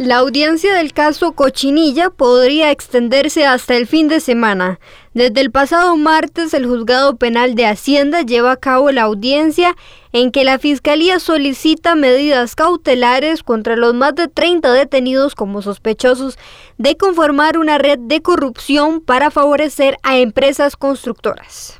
La audiencia del caso Cochinilla podría extenderse hasta el fin de semana. Desde el pasado martes, el juzgado penal de Hacienda lleva a cabo la audiencia en que la Fiscalía solicita medidas cautelares contra los más de 30 detenidos como sospechosos de conformar una red de corrupción para favorecer a empresas constructoras.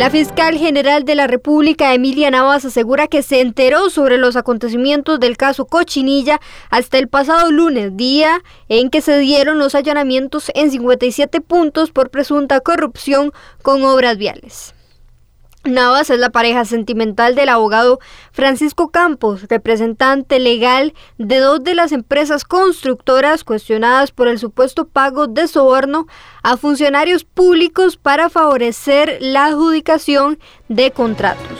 La fiscal general de la República, Emilia Navas, asegura que se enteró sobre los acontecimientos del caso Cochinilla hasta el pasado lunes, día en que se dieron los allanamientos en 57 puntos por presunta corrupción con obras viales. Navas es la pareja sentimental del abogado Francisco Campos, representante legal de dos de las empresas constructoras cuestionadas por el supuesto pago de soborno a funcionarios públicos para favorecer la adjudicación de contratos.